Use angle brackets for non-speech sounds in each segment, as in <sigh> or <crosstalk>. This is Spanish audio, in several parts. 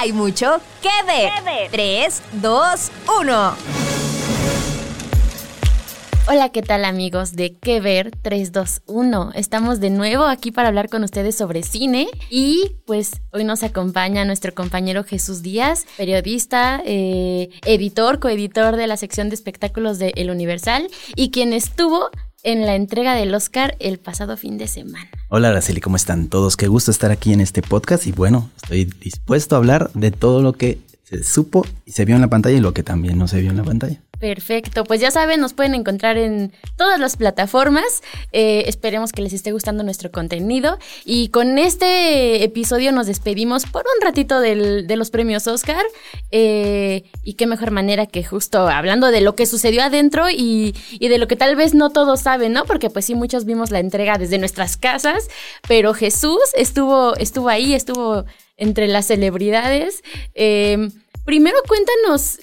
Hay mucho que ver. 3, 2, 1. Hola, ¿qué tal amigos de Que Ver 321? Estamos de nuevo aquí para hablar con ustedes sobre cine y pues hoy nos acompaña nuestro compañero Jesús Díaz, periodista, eh, editor, coeditor de la sección de espectáculos de El Universal y quien estuvo en la entrega del Oscar el pasado fin de semana. Hola Araceli, ¿cómo están todos? Qué gusto estar aquí en este podcast y bueno, estoy dispuesto a hablar de todo lo que se supo y se vio en la pantalla y lo que también no se vio en la pantalla. Perfecto, pues ya saben, nos pueden encontrar en todas las plataformas. Eh, esperemos que les esté gustando nuestro contenido. Y con este episodio nos despedimos por un ratito de los premios Oscar. Eh, y qué mejor manera que justo hablando de lo que sucedió adentro y, y, de lo que tal vez no todos saben, ¿no? Porque pues sí, muchos vimos la entrega desde nuestras casas, pero Jesús estuvo, estuvo ahí, estuvo entre las celebridades. Eh, primero cuéntanos,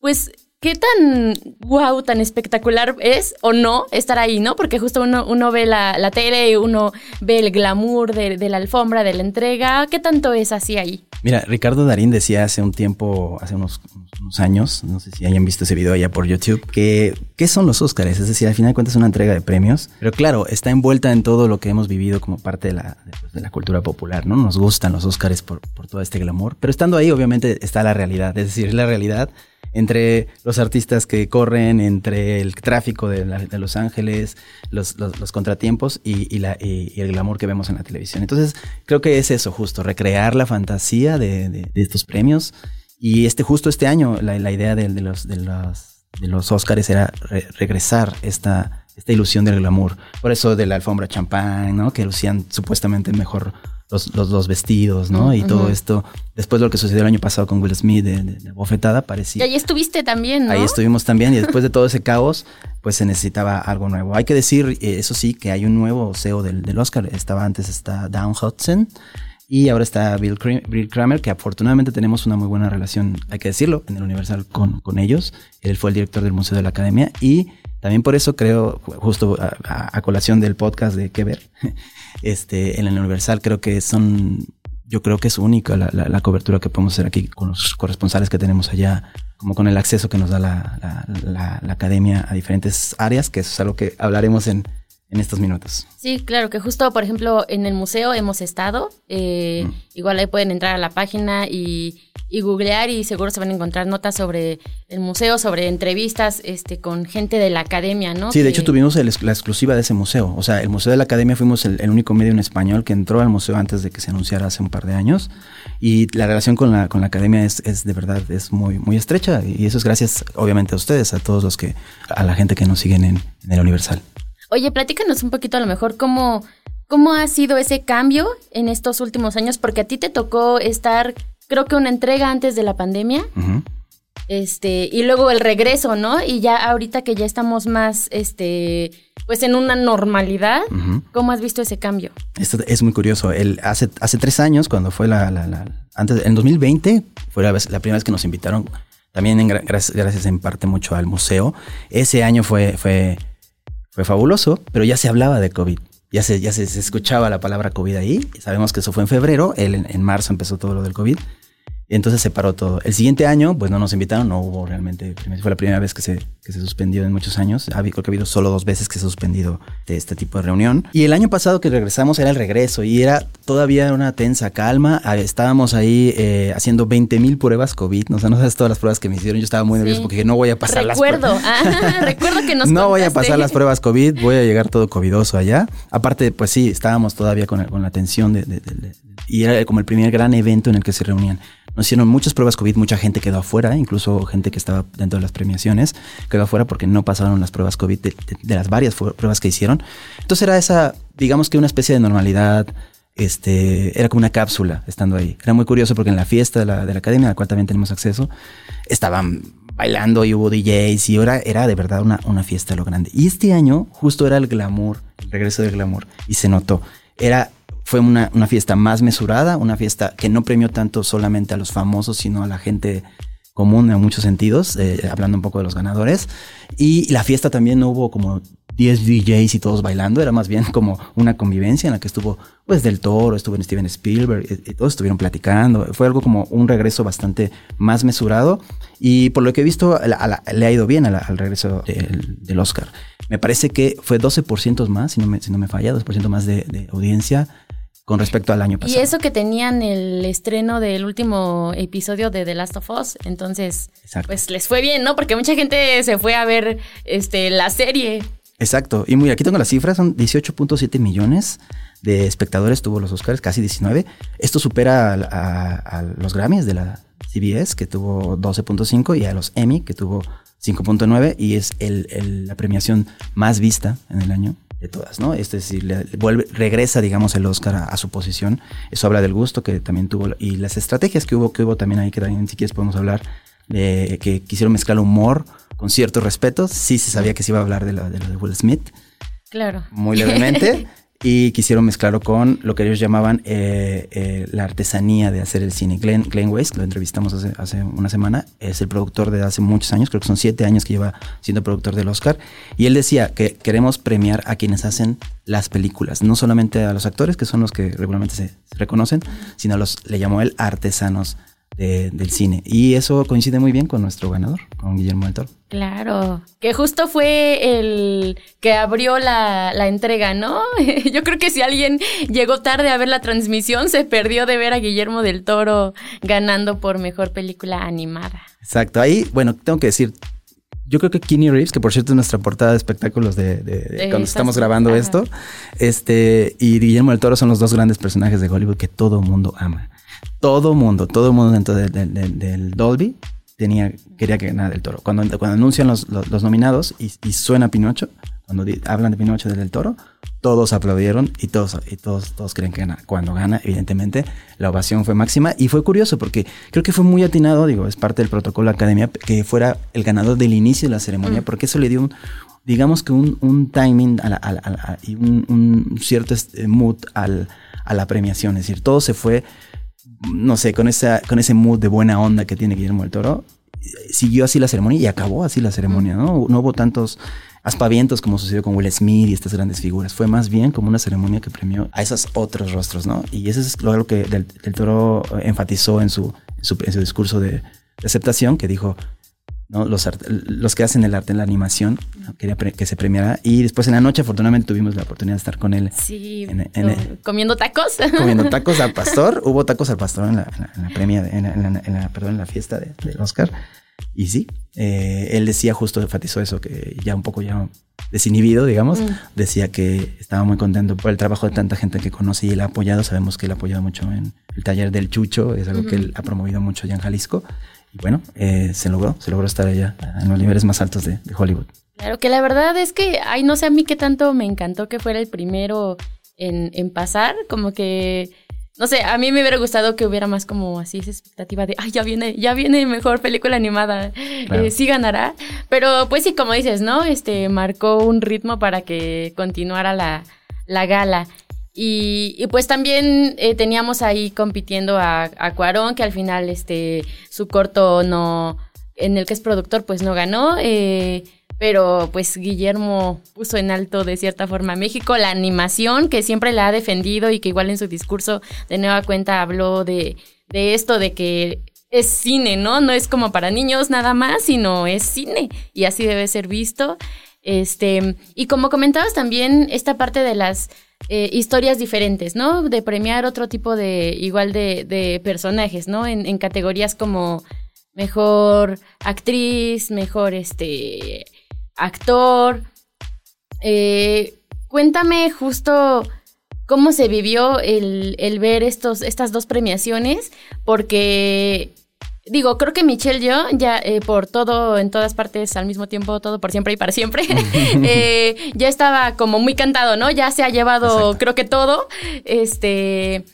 pues ¿Qué tan wow, tan espectacular es o no estar ahí, no? Porque justo uno, ve la, la tele, uno ve el glamour de, la alfombra, de la entrega. ¿Qué tanto es así ahí? Mira, Ricardo Darín decía hace un tiempo, hace unos, años, no sé si hayan visto ese video allá por YouTube, que ¿qué son los Óscares? Es decir, al final de cuentas es una entrega de premios, pero claro, está envuelta en todo lo que hemos vivido como parte de la, de, la cultura popular, ¿no? Nos gustan los Óscares por, por todo este glamour, pero estando ahí obviamente está la realidad, es decir, la realidad entre los artistas que corren, entre el tráfico de, Los Ángeles, los, contratiempos y, el glamour que vemos en la televisión. Entonces, creo que es eso justo, recrear la fantasía de, estos premios. Y este justo este año, la, idea de, los, de, los, de los Oscars era regresar esta, esta ilusión del glamour. Por eso de la alfombra champán, ¿no? Que lucían supuestamente mejor los, los, vestidos, ¿no? Y todo esto. Después de lo que sucedió el año pasado con Will Smith de, bofetada, parecía. Y ahí estuviste también, ¿no? Ahí estuvimos también. Y después de todo ese caos, pues se necesitaba algo nuevo. Hay que decir, eh, eso sí, que hay un nuevo CEO del, del Oscar. Estaba antes, está Down Hudson. Y ahora está Bill, Kramer, que afortunadamente tenemos una muy buena relación, hay que decirlo, en el Universal con, con ellos. Él fue el director del Museo de la Academia y también por eso creo, justo a, colación del podcast de Que Ver, <laughs> este, en el Universal creo que son, yo creo que es única la, cobertura que podemos hacer aquí con los corresponsales que tenemos allá, como con el acceso que nos da la, la academia a diferentes áreas, que eso es algo que hablaremos en, en estos minutos. Sí, claro, que justo, por ejemplo, en el museo hemos estado. Eh, mm. Igual ahí pueden entrar a la página y, googlear y seguro se van a encontrar notas sobre el museo, sobre entrevistas este, con gente de la academia, ¿no? Sí, de hecho tuvimos la exclusiva de ese museo. O sea, el Museo de la Academia fuimos el, único medio en español que entró al museo antes de que se anunciara hace un par de años. Y la relación con la, con la academia es, es de verdad, es muy, muy estrecha. Y eso es gracias, obviamente, a ustedes, a todos los que, a la gente que nos siguen en, en el Universal. Oye, platícanos un poquito a lo mejor cómo, cómo ha sido ese cambio en estos últimos años, porque a ti te tocó estar, creo que una entrega antes de la pandemia. Este, y luego el regreso, ¿no? Y ya ahorita que ya estamos más, este, pues en una normalidad, ¿cómo has visto ese cambio? Esto es muy curioso. El, hace, hace tres años, cuando fue la, la, antes, en 2020, fue la, vez, la primera vez que nos invitaron, también gracias, gracias en parte mucho al museo. Ese año fue, fue fue fabuloso, pero ya se hablaba de COVID. Ya se, ya se, escuchaba la palabra COVID ahí. Sabemos que eso fue en febrero. en, en marzo empezó todo lo del COVID. Entonces se paró todo. El siguiente año, pues no nos invitaron, no hubo realmente. Fue la primera vez que se, que se suspendió en muchos años. Creo que ha habido solo dos veces que se ha suspendido de este tipo de reunión. Y el año pasado que regresamos era el regreso y era todavía una tensa calma. Ah, estábamos ahí eh, haciendo 20 mil pruebas COVID. O sea, no sabes todas las pruebas que me hicieron. Yo estaba muy nervioso porque no voy a pasar las pruebas. Ah, <laughs> recuerdo que nos <laughs> No voy a pasar las pruebas COVID, voy a llegar todo covidoso allá. Aparte, pues sí, estábamos todavía con, con la tensión de, de, y era como el primer gran evento en el que se reunían. Nos hicieron muchas pruebas COVID, mucha gente quedó afuera, incluso gente que estaba dentro de las premiaciones quedó afuera porque no pasaron las pruebas COVID de, las varias pruebas que hicieron. Entonces era esa, digamos que una especie de normalidad, este, era como una cápsula estando ahí. Era muy curioso porque en la fiesta de la, de la academia, a la cual también tenemos acceso, estaban bailando y hubo DJs y ahora era de verdad una, una fiesta lo grande. Y este año justo era el glamour, el regreso del glamour y se notó. Era fue una, una, fiesta más mesurada, una fiesta que no premió tanto solamente a los famosos, sino a la gente común en muchos sentidos, eh, hablando un poco de los ganadores. Y la fiesta también no hubo como 10 DJs y todos bailando, era más bien <laughs> como una convivencia en la que estuvo pues Del Toro, estuvo en Steven Spielberg, y, todos estuvieron platicando, fue algo como un regreso bastante más mesurado y por lo que he visto le ha ido bien al regreso del, Oscar. Me parece que fue 12% más, si no me, si no me falla, 12% más de, de audiencia con respecto al año pasado. Y eso que tenían el estreno del último episodio de The Last of Us, entonces pues les fue bien, ¿no? Porque mucha gente se fue a ver este la serie. Exacto. Y muy aquí tengo las cifras, son 18.7 millones de espectadores tuvo los Oscars, casi 19. Esto supera a, los Grammys de la CBS, que tuvo 12.5, y a los Emmy, que tuvo 5.9, y es la premiación más vista en el año de todas, ¿no? Es decir, vuelve, regresa, digamos, el Oscar a, su posición. Eso habla del gusto que también tuvo y las estrategias que hubo, que hubo también ahí, que también si quieres podemos hablar, de que quisieron mezclar humor con cierto respeto. Sí se sabía que se iba a hablar de lo de, de Will Smith. Claro. Muy levemente. <laughs> y quisieron mezclarlo con lo que ellos llamaban eh, eh, la artesanía de hacer el cine. Glenn, Glenn Weiss, lo entrevistamos hace, hace, una semana, es el productor de hace muchos años, creo que son siete años que lleva siendo productor del Oscar, y él decía que queremos premiar a quienes hacen las películas, no solamente a los actores, que son los que regularmente se, reconocen, sino a los, le llamó él, artesanos del cine. Y eso coincide muy bien con nuestro ganador, con Guillermo del Toro. Claro, que justo fue el que abrió la, la, entrega, ¿no? <laughs> Yo creo que si alguien llegó tarde a ver la transmisión, se perdió de ver a Guillermo del Toro ganando por mejor película animada. Exacto, ahí, bueno, tengo que decir, yo creo que Kenny Reeves, que por cierto es nuestra portada de espectáculos de, cuando estamos grabando esto, este, y Guillermo del Toro son los dos grandes personajes de Hollywood que todo mundo ama todo mundo, todo mundo dentro del Dolby tenía, quería que ganara del toro. Cuando, cuando anuncian los, los, nominados y, suena Pinocho, cuando hablan de Pinocho del toro, todos aplaudieron y todos, y todos, todos creen que gana. Cuando gana, evidentemente, la ovación fue máxima y fue curioso porque creo que fue muy atinado, digo, es parte del protocolo de academia, que fuera el ganador del inicio de la ceremonia, mm. porque eso le dio un, digamos que un, un timing y un, un cierto este, mood al, a la premiación. Es decir, todo se fue no sé, con, esa, con ese mood de buena onda que tiene Guillermo del Toro, siguió así la ceremonia y acabó así la ceremonia, ¿no? No hubo tantos aspavientos como sucedió con Will Smith y estas grandes figuras. Fue más bien como una ceremonia que premió a esos otros rostros, ¿no? Y eso es lo que del, Toro enfatizó en su, en su, en su discurso de, de aceptación, que dijo, ¿no? Los, los que hacen el arte en la animación, quería que se premiara. Y después en la noche, afortunadamente, tuvimos la oportunidad de estar con él. Sí, comiendo tacos. Comiendo <laughs> tacos al pastor. Hubo tacos al pastor en la, premia, en la, perdón, en la fiesta del de Oscar. Y sí, eh, él decía justo, enfatizó eso, que ya un poco ya desinhibido, digamos, mm. decía que estaba muy contento por el trabajo de tanta gente que conoce y él ha apoyado. Sabemos que él ha apoyado mucho en el taller del Chucho, es algo que él ha promovido mucho allá en Jalisco. Y bueno, eh, se logró, se logró estar allá en los niveles más altos de, Hollywood. Claro que la verdad es que, ay, no sé a mí qué tanto me encantó que fuera el primero en, en pasar, como que no sé, a mí me hubiera gustado que hubiera más como así esa expectativa de, ay, ya viene, ya viene mejor película animada, eh, sí ganará. Pero pues sí, como dices, ¿no? Este marcó un ritmo para que continuara la, la gala. Y, pues también eh, teníamos ahí compitiendo a, a, Cuarón, que al final este, su corto no, en el que es productor, pues no ganó. Eh, pero pues Guillermo puso en alto de cierta forma a México la animación que siempre la ha defendido y que igual en su discurso de nueva cuenta habló de, de esto, de que es cine, ¿no? No es como para niños nada más, sino es cine y así debe ser visto. Este, y como comentabas también, esta parte de las eh, historias diferentes, ¿no? De premiar otro tipo de, igual de, personajes, ¿no? En, categorías como mejor actriz, mejor este actor. Eh, cuéntame justo cómo se vivió el, el ver estos, estas dos premiaciones, porque digo, creo que Michelle yo, ya eh, por todo, en todas partes al mismo tiempo, todo por siempre y para siempre, <laughs> eh, ya estaba como muy cantado, ¿no? Ya se ha llevado, creo que todo. Este.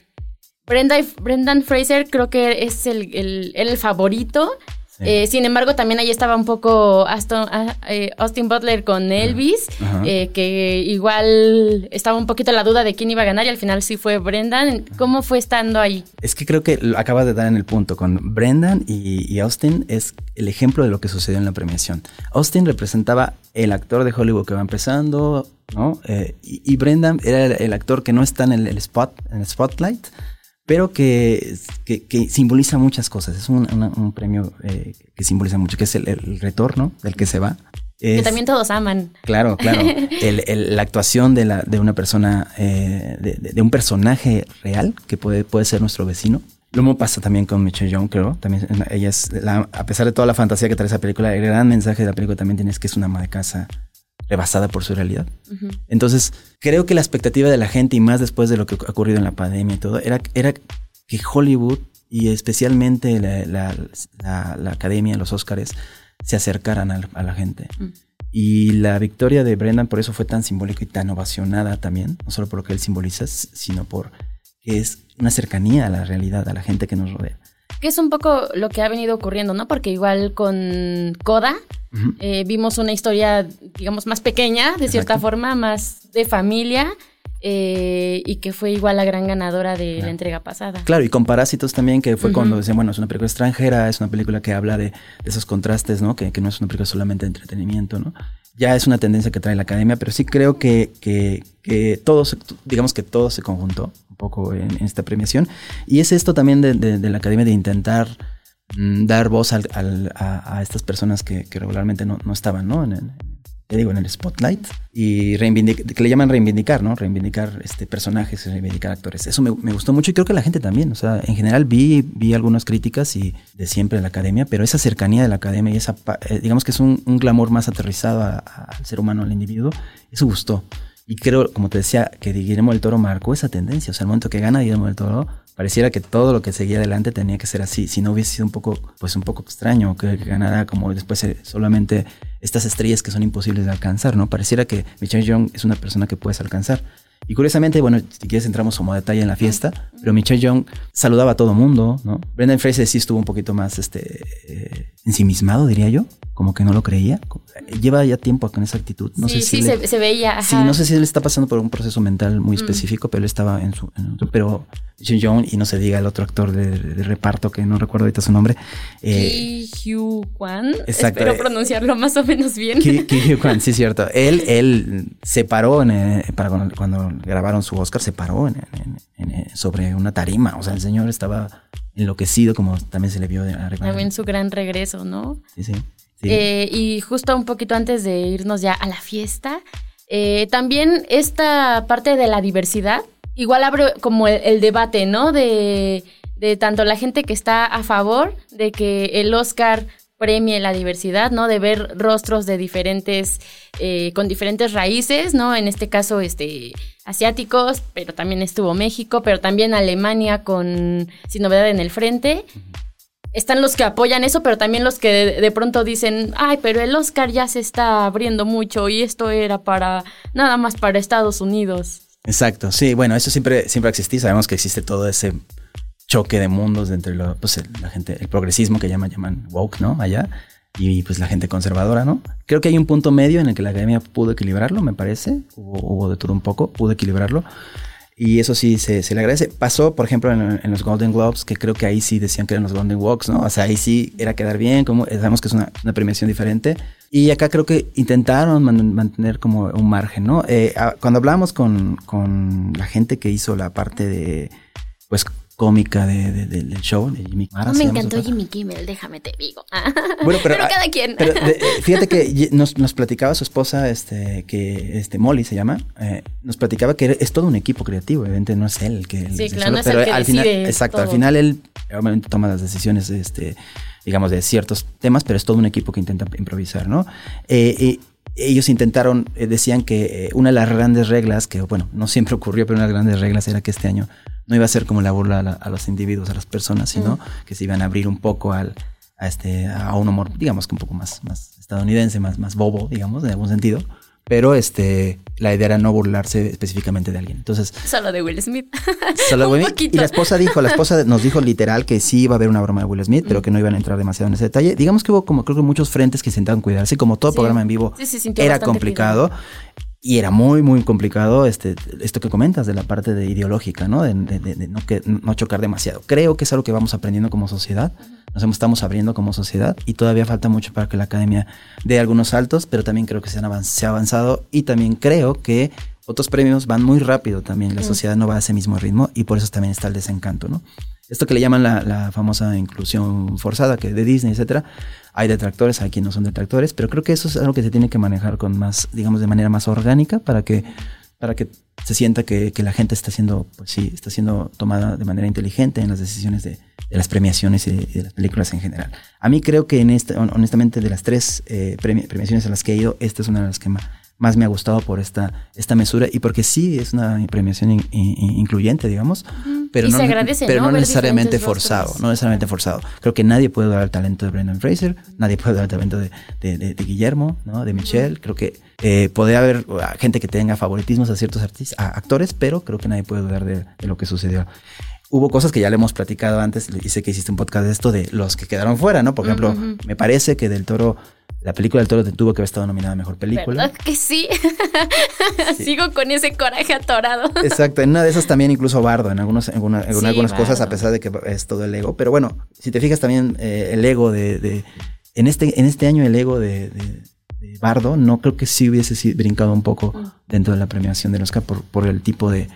Brenda, Brendan Fraser creo que es el, el, el favorito. Eh, sin embargo, también ahí estaba un poco Aston, ah, eh, Austin Butler con Elvis, eh, que igual estaba un poquito la duda de quién iba a ganar y al final sí fue Brendan. ¿Cómo fue estando ahí? Es que creo que lo acabas de dar en el punto. Con Brendan y, Austin es el ejemplo de lo que sucedió en la premiación. Austin representaba el actor de Hollywood que va empezando, ¿no? y, Brendan era el, actor que no está en el, el spot, en el spotlight pero que, que, simboliza muchas cosas. Es un, premio eh, que simboliza mucho, que es el, retorno del que se va. que también todos aman. Claro, claro. <laughs> la actuación de, la, de una persona, eh, de, un personaje real, que puede, puede ser nuestro vecino. Lo mismo pasa también con Michelle Young, creo. También ella es, a pesar de toda la fantasía que trae esa película, el gran mensaje de la película también tiene es que es una ama de casa rebasada por su realidad. Entonces, creo que la expectativa de la gente, y más después de lo que ha ocurrido en la pandemia y todo, era, era que Hollywood y especialmente la, academia, los Oscars, se acercaran a, la gente. Y la victoria de Brendan por eso fue tan simbólica y tan ovacionada también, no solo por lo que él simboliza, sino por que es una cercanía a la realidad, a la gente que nos rodea. Que es un poco lo que ha venido ocurriendo, ¿no? Porque igual con Coda eh, vimos una historia, digamos, más pequeña, de cierta forma, más de familia. Eh, y que fue igual la gran ganadora de la entrega pasada. Claro, y con Parásitos también, que fue cuando decían, bueno, es una película extranjera, es una película que habla de, esos contrastes, ¿no? Que, que, no es una película solamente de entretenimiento, ¿no? Ya es una tendencia que trae la academia, pero sí creo que, que, que todo, digamos que todo se conjuntó un poco en, esta premiación. Y es esto también de, de la academia de intentar dar voz al, a, estas personas que, regularmente no, estaban, ¿no? En el, digo, en el spotlight y que le llaman reivindicar, ¿no? Reivindicar este, personajes, reivindicar actores. Eso me, gustó mucho y creo que la gente también. O sea, en general vi, vi algunas críticas y de siempre en la academia, pero esa cercanía de la academia y esa, eh, digamos que es un, glamour más aterrizado al ser humano, al individuo, eso gustó. Y creo, como te decía, que Guillermo del Toro marcó esa tendencia. O sea, el momento que gana Guillermo del Toro, pareciera que todo lo que seguía adelante tenía que ser así. Si no hubiese sido un poco, pues un poco extraño que, ganara como después eh, solamente estas estrellas que son imposibles de alcanzar, ¿no? Pareciera que Michelle Young es una persona que puedes alcanzar. Y curiosamente, bueno, si quieres entramos como detalle en la fiesta, pero Michelle Young saludaba a todo mundo, ¿no? Brendan Fraser sí estuvo un poquito más este, eh, ensimismado, diría yo, como que no lo creía. Lleva ya tiempo con esa actitud. No sí, sé sí, si se, veía. Sí, no sé si él está pasando por un proceso mental muy mm. específico, pero él estaba en su... pero Michelle Young, y no se diga el otro actor de, reparto, que no recuerdo ahorita su nombre. Eh, Ki Hugh Kwan. Exacto. Espero pronunciarlo más o menos bien. Ki, <laughs> Hugh Kwan, sí, cierto. Él, él se paró en, eh, para cuando grabaron su Oscar, se paró en, eh, sobre una tarima. O sea, el señor estaba enloquecido, como también se le vio arriba. También su gran regreso, ¿no? Sí, sí. Eh, y justo un poquito antes de irnos ya a la fiesta, eh, también esta parte de la diversidad, igual abre como el, debate, ¿no? De, de tanto la gente que está a favor de que el Oscar premie la diversidad, ¿no? De ver rostros de diferentes, eh, con diferentes raíces, ¿no? En este caso, este, asiáticos, pero también estuvo México, pero también Alemania con Sin Novedad en el Frente. Están los que apoyan eso, pero también los que de, pronto dicen, ay, pero el Oscar ya se está abriendo mucho y esto era para, nada más para Estados Unidos. Exacto, sí, bueno, eso siempre, siempre ha existido, sabemos que existe todo ese choque de mundos entre lo, pues, la gente, el progresismo que llaman, llaman woke, ¿no? Allá, y pues la gente conservadora, ¿no? Creo que hay un punto medio en el que la academia pudo equilibrarlo, me parece, hubo, de todo un poco, pudo equilibrarlo. Y eso sí se, se le agradece. Pasó, por ejemplo, en, los Golden Globes, que creo que ahí sí decían que eran los Golden Walks, ¿no? O sea, ahí sí era quedar bien, como sabemos que es una, una premiación diferente. Y acá creo que intentaron mantener como un margen, ¿no? Eh, cuando hablamos con, con la gente que hizo la parte de, pues, cómica de, del show de Jimmy Kimmel. No me encantó Jimmy Kimmel, déjame te digo. <laughs> Bueno, pero, ah, cada quien. Pero, fíjate que <laughs> nos, nos, platicaba su esposa, este, que este Molly se llama, eh, nos platicaba que es todo un equipo creativo, evidentemente no es él el que. Sí, claro, no es pero el que al final, exacto, al final él obviamente toma las decisiones, este, digamos, de ciertos temas, pero es todo un equipo que intenta improvisar, ¿no? Eh, ellos intentaron, eh, decían que una de las grandes reglas, que bueno, no siempre ocurrió, pero una de las grandes reglas era que este año no iba a ser como la burla a, los individuos, a las personas, sino que se iban a abrir un poco al, a, este, a un humor, digamos que un poco más, más estadounidense, más, más bobo, digamos, en algún sentido, pero este, la idea era no burlarse específicamente de alguien. Entonces, solo de Will Smith. <laughs> Solo de Will Smith. Y la esposa dijo, la esposa nos dijo literal que sí iba a haber una broma de Will Smith, pero que no iban a entrar demasiado en ese detalle. Digamos que hubo como creo que muchos frentes que intentaban cuidarse, como todo programa en vivo era complicado. Y era muy, muy complicado este, esto que comentas de la parte de ideológica, ¿no? De, no, que, no chocar demasiado. Creo que es algo que vamos aprendiendo como sociedad, nos estamos abriendo como sociedad y todavía falta mucho para que la academia dé algunos saltos, pero también creo que se, han se ha avanzado y también creo que otros premios van muy rápido también, la sociedad no va a ese mismo ritmo y por eso también está el desencanto, ¿no? Esto que le llaman la, famosa inclusión forzada, que de Disney, etcétera, hay detractores, hay quienes no son detractores, pero creo que eso es algo que se tiene que manejar con más, digamos, de manera más orgánica para que, para que se sienta que, la gente está siendo, pues sí, está siendo tomada de manera inteligente en las decisiones de, las premiaciones y de, las películas en general. A mí creo que en esta, honestamente, de las tres eh, premiaciones a las que he ido, esta es una de las que más más me ha gustado por esta, esta mesura y porque sí es una premiación incluyente, digamos, pero, no, pero no, necesariamente forzado, no necesariamente forzado. Creo que nadie puede dar el talento de Brendan Fraser, nadie puede dar el talento de, de, Guillermo, ¿no? de Michelle. Creo que eh, puede haber uh, gente que tenga favoritismos a ciertos artistas, a actores, pero creo que nadie puede dudar de, lo que sucedió hubo cosas que ya le hemos platicado antes, y sé que hiciste un podcast de esto, de los que quedaron fuera, ¿no? Por ejemplo, me parece que Del Toro la película del toro tuvo que haber estado nominada a mejor película. ¿Verdad que <laughs> sí? Sigo con ese coraje atorado. Exacto, en una de esas también incluso Bardo, en, algunos, en, algunas cosas, a pesar de que es todo el ego. Pero bueno, si te fijas también eh, el ego de, en, este, en este año el ego de, Bardo, no creo que sí hubiese brincado un poco mm. dentro de la premiación del Oscar por, por el tipo de,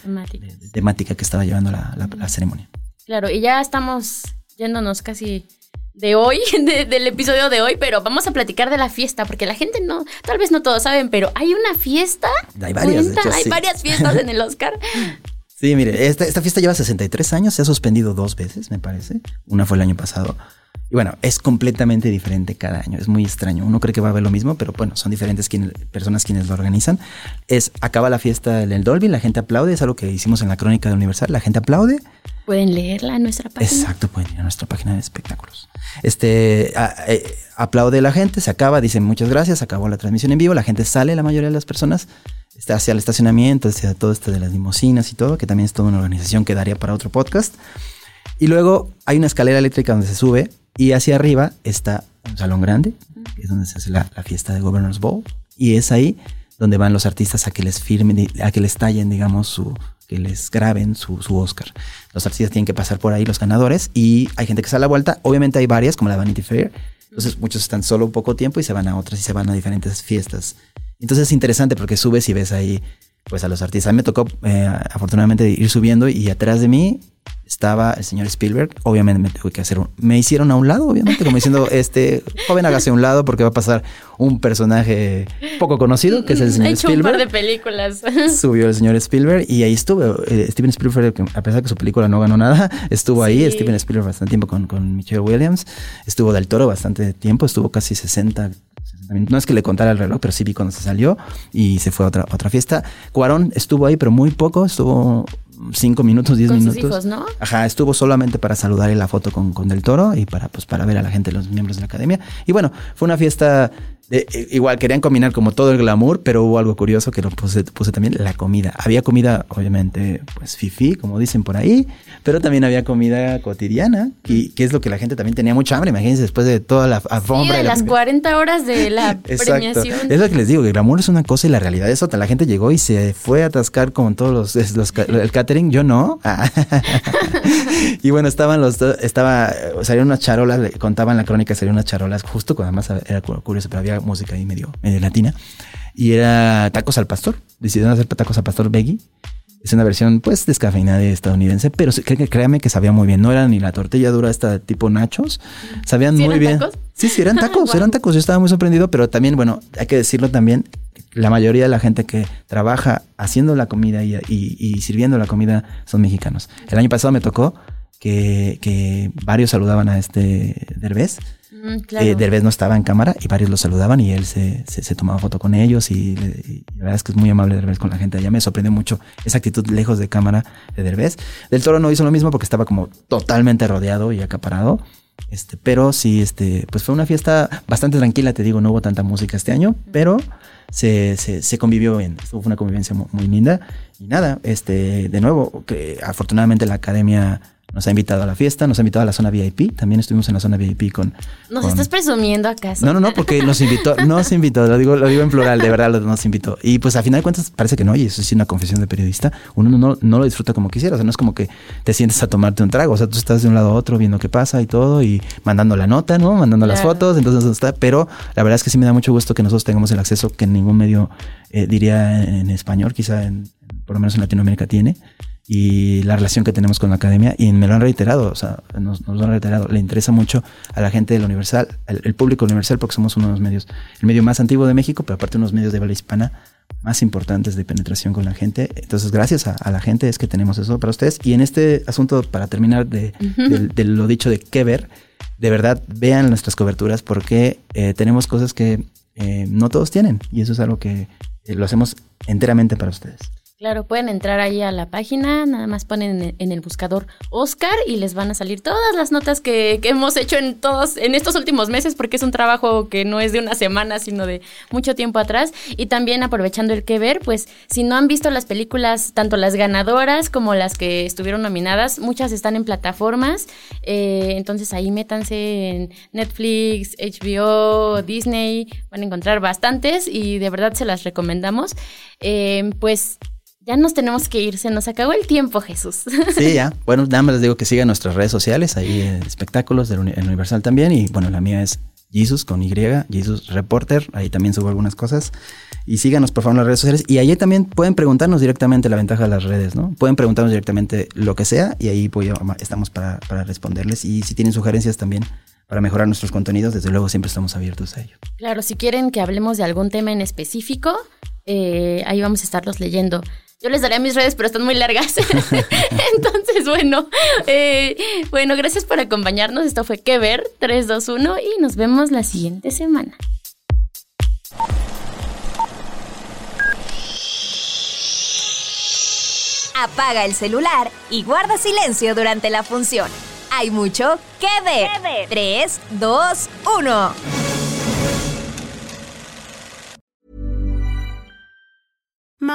temática que estaba llevando la ceremonia. Claro, y ya estamos yéndonos casi de hoy, <laughs> del episodio de hoy, pero vamos a platicar de la fiesta, porque la gente no, tal vez no todos saben, pero hay una fiesta. Hay varias, Hay varias fiestas en el <laughs> Oscar. Sí, mire, esta, esta fiesta lleva 63 años, se ha suspendido dos veces, me parece. Una fue el año pasado. Y bueno, es completamente diferente cada año, es muy extraño. Uno cree que va a haber lo mismo, pero bueno, son diferentes quienes, personas quienes lo organizan. Es, acaba la fiesta en el Dolby, la gente aplaude, es algo que hicimos en la crónica de Universal, la gente aplaude. Pueden leerla en nuestra página. Exacto, pueden ir a nuestra página de espectáculos. Este, eh, aplaude la gente, se acaba, dicen muchas gracias, acabó la transmisión en vivo, la gente sale, la mayoría de las personas, hacia el estacionamiento, hacia todo esto de las limosinas y todo, que también es toda una organización que daría para otro podcast. Y luego hay una escalera eléctrica donde se sube y hacia arriba está un salón grande, que es donde se hace la, fiesta de Governor's Ball. Y es ahí donde van los artistas a que les firmen, a que les tallen, digamos, su, que les graben su, su, Oscar. Los artistas tienen que pasar por ahí, los ganadores, y hay gente que sale a la vuelta. Obviamente hay varias, como la Vanity Fair. Entonces muchos están solo un poco tiempo y se van a otras y se van a diferentes fiestas. Entonces es interesante porque subes y ves ahí pues a los artistas. A mí me tocó eh, afortunadamente ir subiendo y atrás de mí estaba el señor Spielberg. Obviamente me tuve que hacer un, me hicieron a un lado, obviamente, como diciendo, <laughs> este joven hágase a un lado porque va a pasar un personaje poco conocido, que es el señor Spielberg. un par de películas. <laughs> Subió el señor Spielberg y ahí estuvo. Eh, Steven Spielberg, a pesar de que su película no ganó nada, <laughs> estuvo ahí. Steven Spielberg bastante tiempo con, con Michelle Williams. Estuvo del toro bastante tiempo, estuvo casi 60, no es que le contara el reloj, pero sí vi cuando se salió y se fue a otra, otra fiesta. Cuarón estuvo ahí, pero muy poco, estuvo cinco minutos, diez minutos. Sus hijos, ¿no? Ajá, estuvo solamente para saludar en la foto con, con Del Toro y para, pues, para ver a la gente, los miembros de la academia. Y bueno, fue una fiesta eh, igual querían combinar como todo el glamour, pero hubo algo curioso que lo puse, puse, también, la comida. Había comida, obviamente, pues fifi, como dicen por ahí, pero también había comida cotidiana, y, que es lo que la gente también tenía mucha hambre, imagínense, después de toda la alfombra. Sí, de las 40 horas de la <laughs> premiación. Es lo que les digo, que el glamour es una cosa y la realidad es otra. La gente llegó y se fue a atascar con todos los, los el catering, yo no. <laughs> y bueno, estaban los dos, estaba, salieron unas charolas, contaban la crónica, salieron unas charolas, justo cuando además era curioso, pero había música ahí medio, medio latina. Y era Tacos al Pastor. Decidieron hacer Tacos al Pastor Veggie. Es una versión, pues, descafeinada de estadounidense, pero créame que sabía muy bien. No era ni la tortilla dura esta tipo nachos. Sabían muy bien. Tacos? Sí, sí, eran <laughs> tacos, eran tacos. Yo estaba muy sorprendido, pero también, bueno, hay que decirlo también, la mayoría de la gente que trabaja haciendo la comida y, y, sirviendo la comida son mexicanos. El año pasado me tocó que, que varios saludaban a este Derbez Mm, eh, Derbez no estaba en cámara y varios lo saludaban y él se, se, tomaba foto con ellos y, la verdad es que es muy amable Derbez con la gente. Ya me sorprendió mucho esa actitud lejos de cámara de Derbez. Del Toro no hizo lo mismo porque estaba como totalmente rodeado y acaparado. Este, pero sí, este, pues fue una fiesta bastante tranquila, te digo, no hubo tanta música este año, pero se, se, se convivió bien, fue una convivencia muy, muy, linda. Y nada, este, de nuevo, que afortunadamente la academia nos ha invitado a la fiesta, nos ha invitado a la zona VIP. También estuvimos en la zona VIP con. Nos estás presumiendo acaso. No, no, no, porque nos invitó, nos invitó, lo digo, lo digo en plural, de verdad nos invitó. Y pues a final de cuentas parece que no, y eso es una confesión de periodista. Uno no, no lo disfruta como quisiera. O sea, no es como que te sientes a tomarte un trago. O sea, tú estás de un lado a otro viendo qué pasa y todo, y mandando la nota, ¿no? Mandando las fotos. Entonces está. Pero la verdad es que sí me da mucho gusto que nosotros tengamos el acceso que ningún medio eh, diría en español, quizá en, por lo menos en Latinoamérica tiene y la relación que tenemos con la academia y me lo han reiterado, o sea, nos, lo han reiterado, le interesa mucho a la gente del Universal, el, público Universal, porque somos uno de los medios, el medio más antiguo de México, pero aparte unos medios de habla hispana más importantes de penetración con la gente. Entonces, gracias a, la gente es que tenemos eso para ustedes. Y en este asunto, para terminar de, lo dicho de qué ver, de verdad vean nuestras coberturas porque eh, tenemos cosas que eh, no todos tienen y eso es algo que eh, lo hacemos enteramente para ustedes. Claro, pueden entrar ahí a la página, nada más ponen en el buscador Oscar y les van a salir todas las notas que, hemos hecho en todos, en estos últimos meses, porque es un trabajo que no es de una semana, sino de mucho tiempo atrás. Y también aprovechando el que ver, pues si no han visto las películas, tanto las ganadoras como las que estuvieron nominadas, muchas están en plataformas. Eh, entonces ahí métanse en Netflix, HBO, Disney, van a encontrar bastantes y de verdad se las recomendamos. Eh, pues ya nos tenemos que ir, se nos acabó el tiempo, Jesús. <laughs> Sí, ya. Bueno, nada más les digo que sigan nuestras redes sociales, ahí en espectáculos del Universal también. Y bueno, la mía es Jesus con Y, Jesus Reporter, ahí también subo algunas cosas. Y síganos por favor en las redes sociales. Y allí también pueden preguntarnos directamente la ventaja de las redes, ¿no? Pueden preguntarnos directamente lo que sea y ahí pues, estamos para, para responderles. Y si tienen sugerencias también para mejorar nuestros contenidos, desde luego siempre estamos abiertos a ello. Claro, si quieren que hablemos de algún tema en específico, eh, ahí vamos a estarlos leyendo. Yo les daré mis redes, pero están muy largas. <laughs> Entonces, bueno, eh, bueno, gracias por acompañarnos. Esto fue Que Ver 321 y nos vemos la siguiente semana. Apaga el celular y guarda silencio durante la función. Hay mucho que ver. 3, 2, 1.